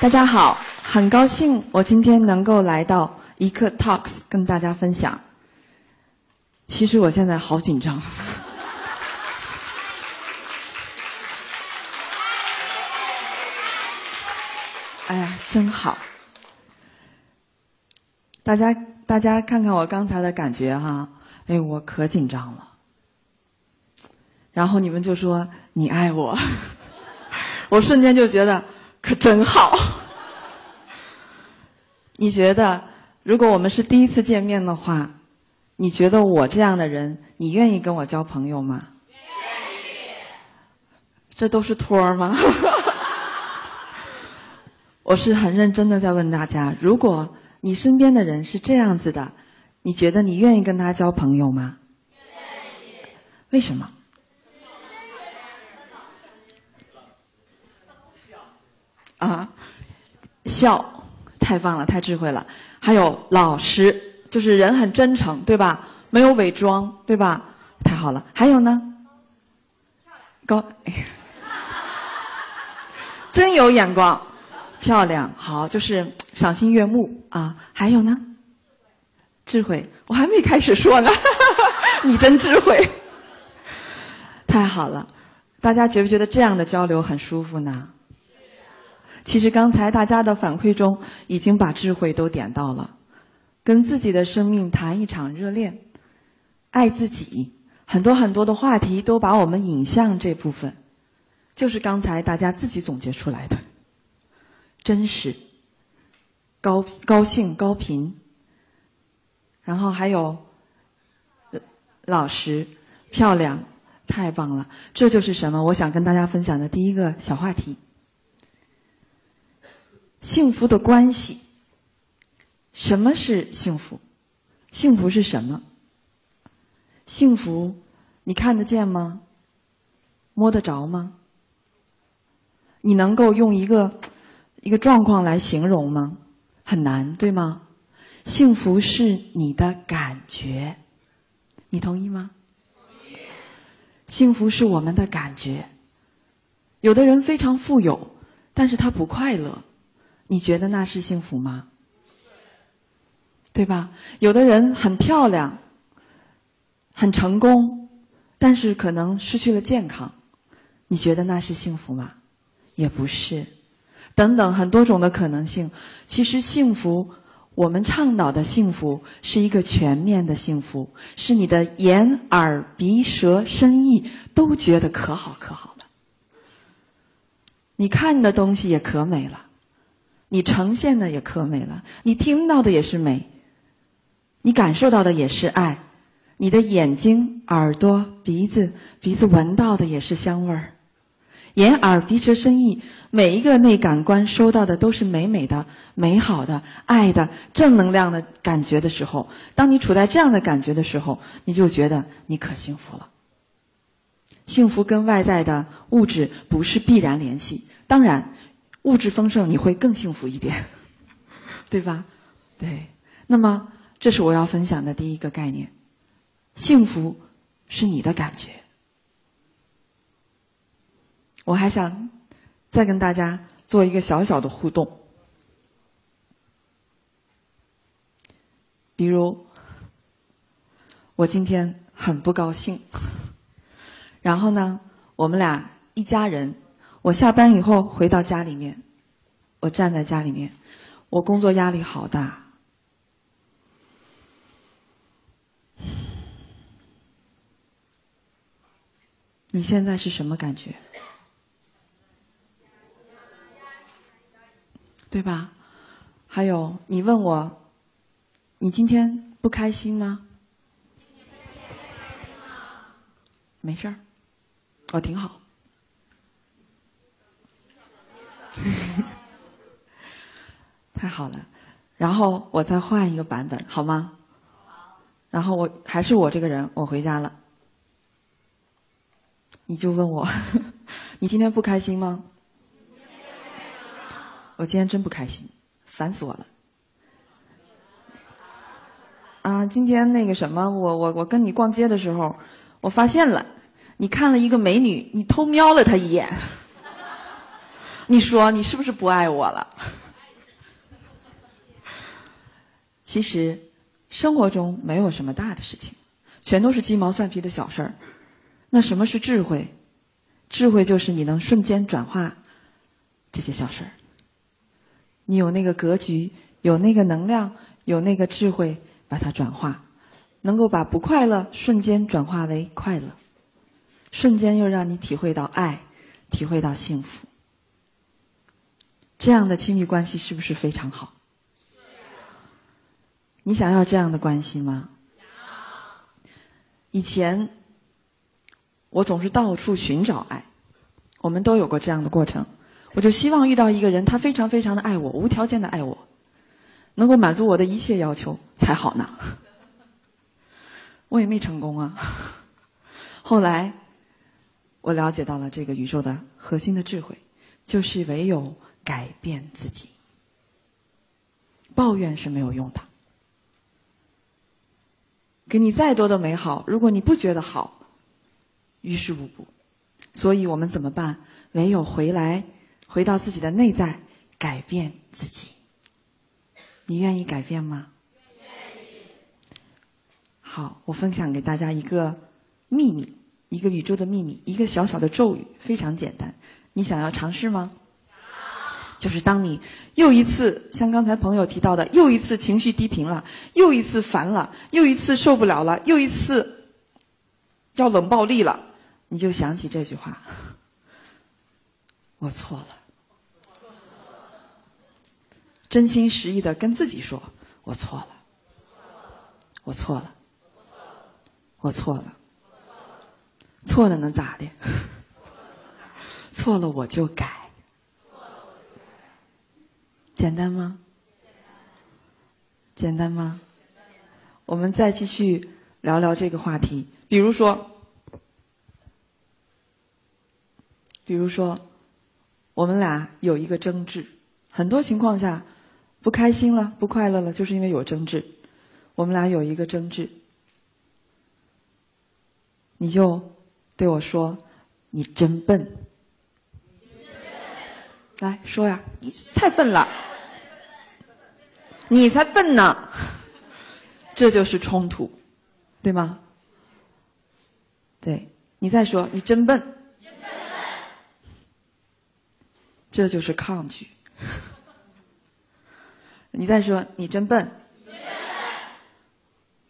大家好，很高兴我今天能够来到一刻 Talks 跟大家分享。其实我现在好紧张。哎呀，真好！大家大家看看我刚才的感觉哈，哎，我可紧张了。然后你们就说你爱我，我瞬间就觉得。可真好！你觉得，如果我们是第一次见面的话，你觉得我这样的人，你愿意跟我交朋友吗？愿意。这都是托儿吗？我是很认真的在问大家：如果你身边的人是这样子的，你觉得你愿意跟他交朋友吗？愿意。为什么？啊，笑，太棒了，太智慧了。还有老实，就是人很真诚，对吧？没有伪装，对吧？太好了。还有呢？高，真有眼光，漂亮，好，就是赏心悦目啊。还有呢？智慧，我还没开始说呢，你真智慧，太好了。大家觉不觉得这样的交流很舒服呢？其实刚才大家的反馈中，已经把智慧都点到了，跟自己的生命谈一场热恋，爱自己，很多很多的话题都把我们引向这部分，就是刚才大家自己总结出来的，真实，高高兴高频，然后还有老实漂亮，太棒了，这就是什么？我想跟大家分享的第一个小话题。幸福的关系，什么是幸福？幸福是什么？幸福，你看得见吗？摸得着吗？你能够用一个一个状况来形容吗？很难，对吗？幸福是你的感觉，你同意吗？幸福是我们的感觉。有的人非常富有，但是他不快乐。你觉得那是幸福吗？对吧？有的人很漂亮，很成功，但是可能失去了健康，你觉得那是幸福吗？也不是。等等，很多种的可能性。其实幸福，我们倡导的幸福是一个全面的幸福，是你的眼、耳、鼻、舌、身、意都觉得可好可好了。你看的东西也可美了。你呈现的也可美了，你听到的也是美，你感受到的也是爱，你的眼睛、耳朵、鼻子，鼻子闻到的也是香味儿，眼、耳、鼻、舌、身、意，每一个内感官收到的都是美美的、美好的、爱的、正能量的感觉的时候，当你处在这样的感觉的时候，你就觉得你可幸福了。幸福跟外在的物质不是必然联系，当然。物质丰盛，你会更幸福一点，对吧？对。那么，这是我要分享的第一个概念：幸福是你的感觉。我还想再跟大家做一个小小的互动，比如，我今天很不高兴，然后呢，我们俩一家人。我下班以后回到家里面，我站在家里面，我工作压力好大。你现在是什么感觉？对吧？还有，你问我，你今天不开心吗？没事儿，我挺好。太好了，然后我再换一个版本，好吗？然后我还是我这个人，我回家了。你就问我，你今天不开心吗？我今天真不开心，烦死我了。啊，今天那个什么，我我我跟你逛街的时候，我发现了，你看了一个美女，你偷瞄了她一眼。你说你是不是不爱我了？其实生活中没有什么大的事情，全都是鸡毛蒜皮的小事儿。那什么是智慧？智慧就是你能瞬间转化这些小事儿。你有那个格局，有那个能量，有那个智慧，把它转化，能够把不快乐瞬间转化为快乐，瞬间又让你体会到爱，体会到幸福。这样的亲密关系是不是非常好？你想要这样的关系吗？以前。我总是到处寻找爱，我们都有过这样的过程。我就希望遇到一个人，他非常非常的爱我，无条件的爱我，能够满足我的一切要求才好呢。我也没成功啊。后来，我了解到了这个宇宙的核心的智慧，就是唯有改变自己。抱怨是没有用的，给你再多的美好，如果你不觉得好。于事无补，所以我们怎么办？唯有回来，回到自己的内在，改变自己。你愿意改变吗？愿意。好，我分享给大家一个秘密，一个宇宙的秘密，一个小小的咒语，非常简单。你想要尝试吗？就是当你又一次像刚才朋友提到的，又一次情绪低频了，又一次烦了，又一次受不了了，又一次要冷暴力了。你就想起这句话，我错了，真心实意的跟自己说，我错了，我错了，我错了，错了能咋的？错了我就改，简单吗？简单吗？我们再继续聊聊这个话题，比如说。比如说，我们俩有一个争执，很多情况下不开心了、不快乐了，就是因为有争执。我们俩有一个争执，你就对我说：“你真笨。”来说呀，你太笨了，你才笨呢。这就是冲突，对吗？对你再说，你真笨。这就是抗拒。你再说，你真笨。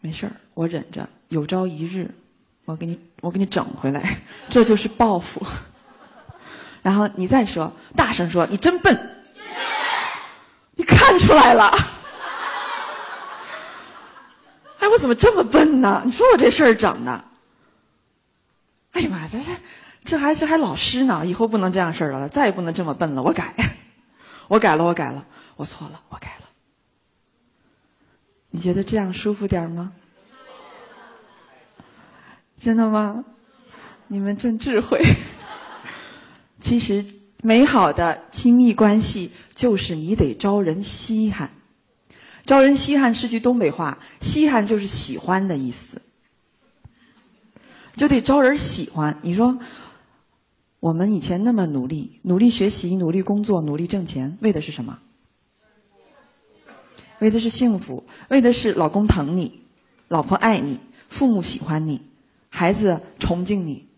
没事儿，我忍着，有朝一日，我给你，我给你整回来。这就是报复。然后你再说，大声说，你真笨。你看出来了。哎，怎么这么笨呢？你说我这事儿整的。哎呀妈，这这。这还这还老师呢，以后不能这样事儿了，再也不能这么笨了。我改，我改了，我改了，我错了，我改了。你觉得这样舒服点吗？真的吗？你们真智慧。其实，美好的亲密关系就是你得招人稀罕。招人稀罕是句东北话，稀罕就是喜欢的意思，就得招人喜欢。你说。我们以前那么努力，努力学习，努力工作，努力挣钱，为的是什么？为的是幸福，为的是老公疼你，老婆爱你，父母喜欢你，孩子崇敬你，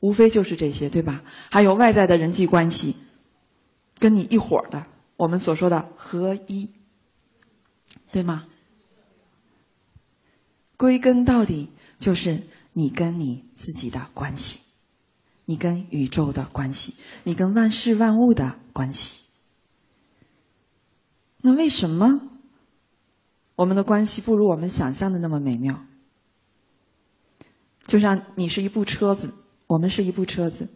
无非就是这些，对吧？还有外在的人际关系，跟你一伙的，我们所说的合一，对吗？归根到底，就是你跟你自己的关系。你跟宇宙的关系，你跟万事万物的关系，那为什么我们的关系不如我们想象的那么美妙？就像你是一部车子，我们是一部车子，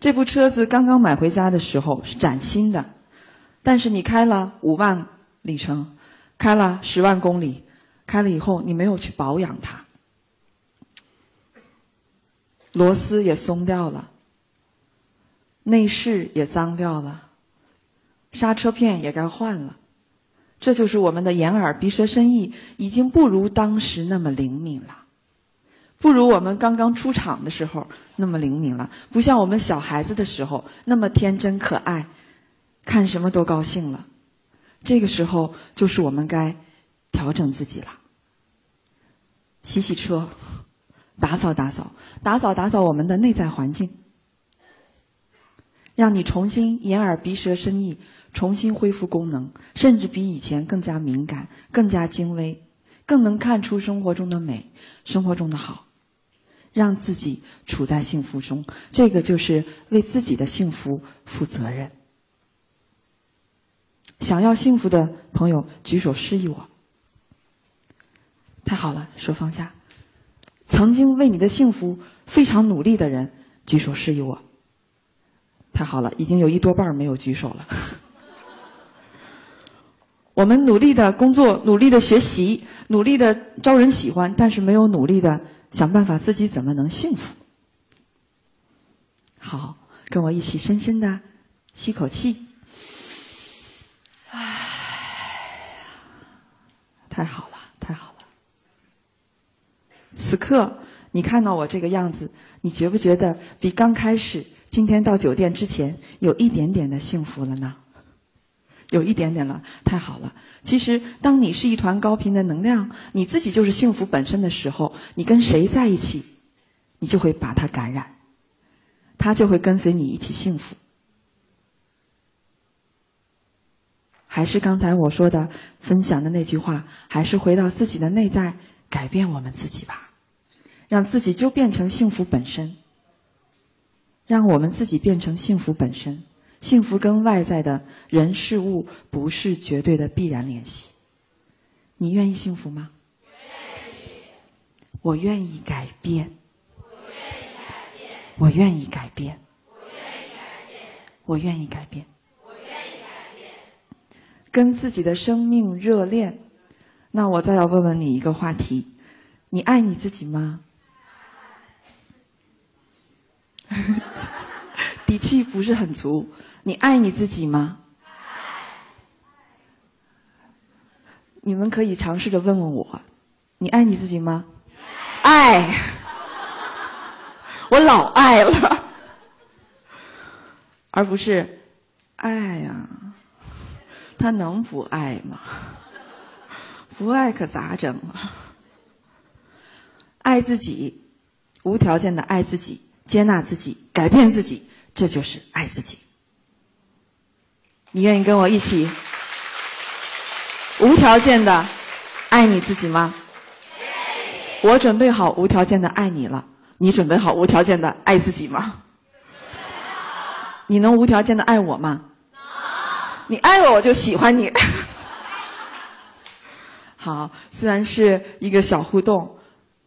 这部车子刚刚买回家的时候是崭新的，但是你开了五万里程，开了十万公里，开了以后你没有去保养它，螺丝也松掉了。内饰也脏掉了，刹车片也该换了，这就是我们的眼耳鼻舌身意已经不如当时那么灵敏了，不如我们刚刚出厂的时候那么灵敏了，不像我们小孩子的时候那么天真可爱，看什么都高兴了。这个时候就是我们该调整自己了，洗洗车，打扫打扫，打扫打扫我们的内在环境，让你重新眼耳鼻舌身意重新恢复功能，甚至比以前更加敏感、更加精微，更能看出生活中的美、生活中的好，让自己处在幸福中，这个就是为自己的幸福负责任。想要幸福的朋友举手示意我。太好了，手放下。曾经为你的幸福非常努力的人举手示意我。太好了，已经有一多半没有举手了。我们努力的工作，努力的学习，努力的招人喜欢，但是没有努力的想办法自己怎么能幸福。好，跟我一起深深的吸口气。太好了，太好了！此刻你看到我这个样子，你觉不觉得比刚开始今天到酒店之前有一点点的幸福了呢？有一点点了，太好了！其实，当你是一团高频的能量，你自己就是幸福本身的时候，你跟谁在一起，你就会把它感染，他就会跟随你一起幸福。还是刚才我说的分享的那句话，还是回到自己的内在，改变我们自己吧，让自己就变成幸福本身，让我们自己变成幸福本身。幸福跟外在的人事物不是绝对的必然联系。你愿意幸福吗？愿意我愿意改变。我愿意改变。我愿意改变。跟自己的生命热恋，那我再要问问你一个话题：你爱你自己吗？底气不是很足，你爱你自己吗？你们可以尝试着问问我：你爱你自己吗？爱，我老爱了，而不是爱呀。他能不爱吗？不爱可咋整啊？爱自己，无条件的爱自己，接纳自己，改变自己，这就是爱自己。你愿意跟我一起无条件的爱你自己吗？我准备好无条件的爱你了。你准备好无条件的爱自己吗？你能无条件的爱我吗？你爱我，我就喜欢你。好，虽然是一个小互动，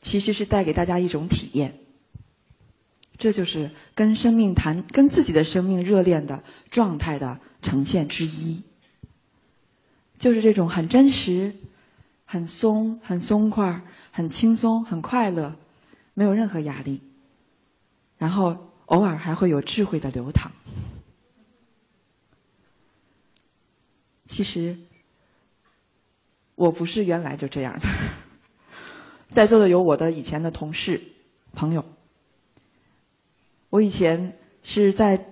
其实是带给大家一种体验。这就是跟生命谈、跟自己的生命热恋的状态的呈现之一。就是这种很真实、很松、很松快、很轻松、很快乐，没有任何压力，然后偶尔还会有智慧的流淌。其实，我不是原来就这样的。在座的有我的以前的同事、朋友。我以前是在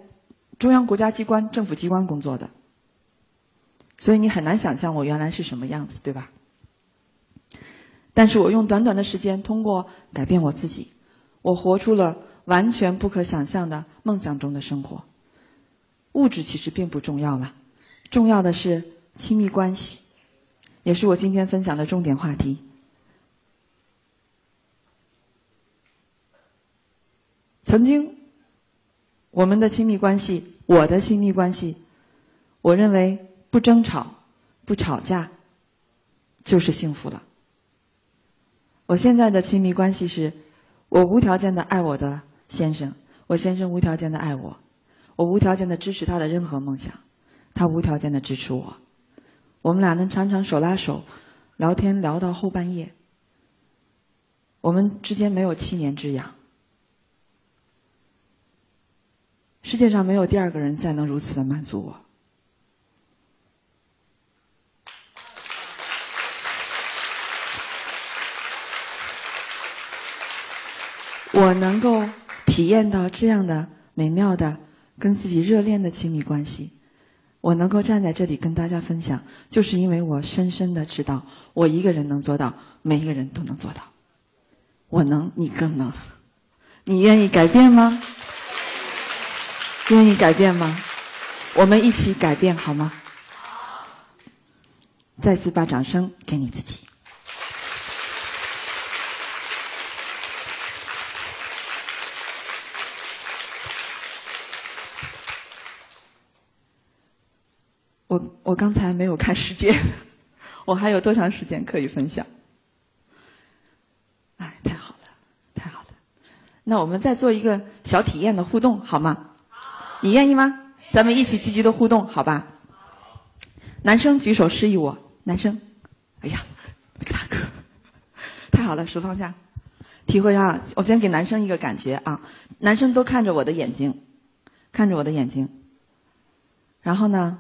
中央国家机关、政府机关工作的，所以你很难想象我原来是什么样子，对吧？但是我用短短的时间，通过改变我自己，我活出了完全不可想象的梦想中的生活。物质其实并不重要了。重要的是亲密关系，也是我今天分享的重点话题。曾经，我们的亲密关系，我的亲密关系，我认为不争吵、不吵架就是幸福了。我现在的亲密关系是，我无条件的爱我的先生，我先生无条件的爱我，我无条件的支持他的任何梦想。他无条件的支持我，我们俩能常常手拉手聊天聊到后半夜。我们之间没有七年之痒，世界上没有第二个人再能如此的满足我。我能够体验到这样的美妙的跟自己热恋的亲密关系。我能够站在这里跟大家分享，就是因为我深深的知道，我一个人能做到，每一个人都能做到。我能，你更能。你愿意改变吗？愿意改变吗？我们一起改变好吗？再次把掌声给你自己。我我刚才没有看时间，我还有多长时间可以分享？哎，太好了，太好了！那我们再做一个小体验的互动，好吗？你愿意吗？咱们一起积极的互动，好吧？男生举手示意我，男生。哎呀，那个大哥，太好了，手放下，体会下。我先给男生一个感觉啊，男生都看着我的眼睛，看着我的眼睛，然后呢？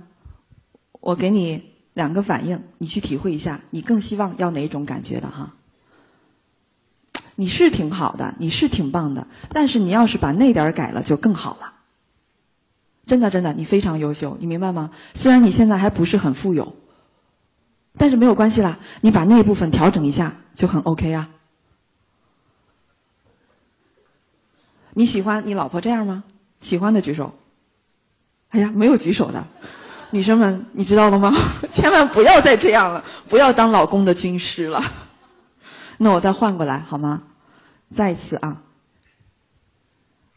我给你两个反应，你去体会一下，你更希望要哪种感觉的哈？你是挺好的，你是挺棒的，但是你要是把那点改了，就更好了。真的，真的，你非常优秀，你明白吗？虽然你现在还不是很富有，但是没有关系啦，你把那部分调整一下，就很 OK 啊。你喜欢你老婆这样吗？喜欢的举手。哎呀，没有举手的。女生们，你知道了吗？千万不要再这样了，不要当老公的军师了。那我再换过来好吗？再一次啊，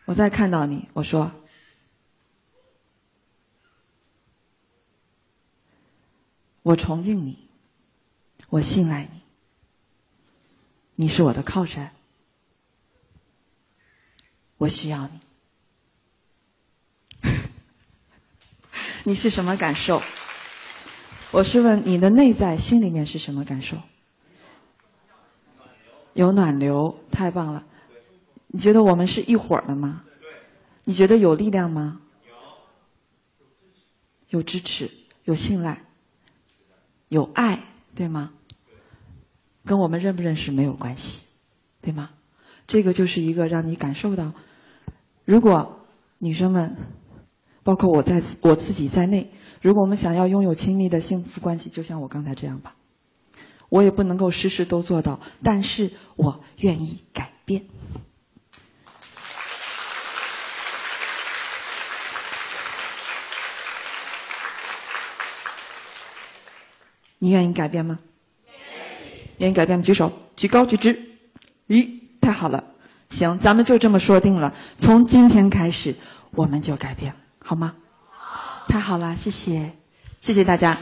我再看到你，我说，我崇敬你，我信赖你，你是我的靠山，我需要你。你是什么感受？我是问你的内在心里面是什么感受？有暖流，太棒了！你觉得我们是一伙儿的吗？你觉得有力量吗？有支持，有信赖，有爱，对吗？跟我们认不认识没有关系，对吗？这个就是一个让你感受到，如果女生们。包括我在我自己在内，如果我们想要拥有亲密的幸福关系，就像我刚才这样吧，我也不能够事事都做到，但是我愿意改变。你愿意改变吗？愿意改变吗？举手，举高，举直。咦，太好了，行，咱们就这么说定了，从今天开始，我们就改变。好吗？太好了，谢谢，谢谢大家。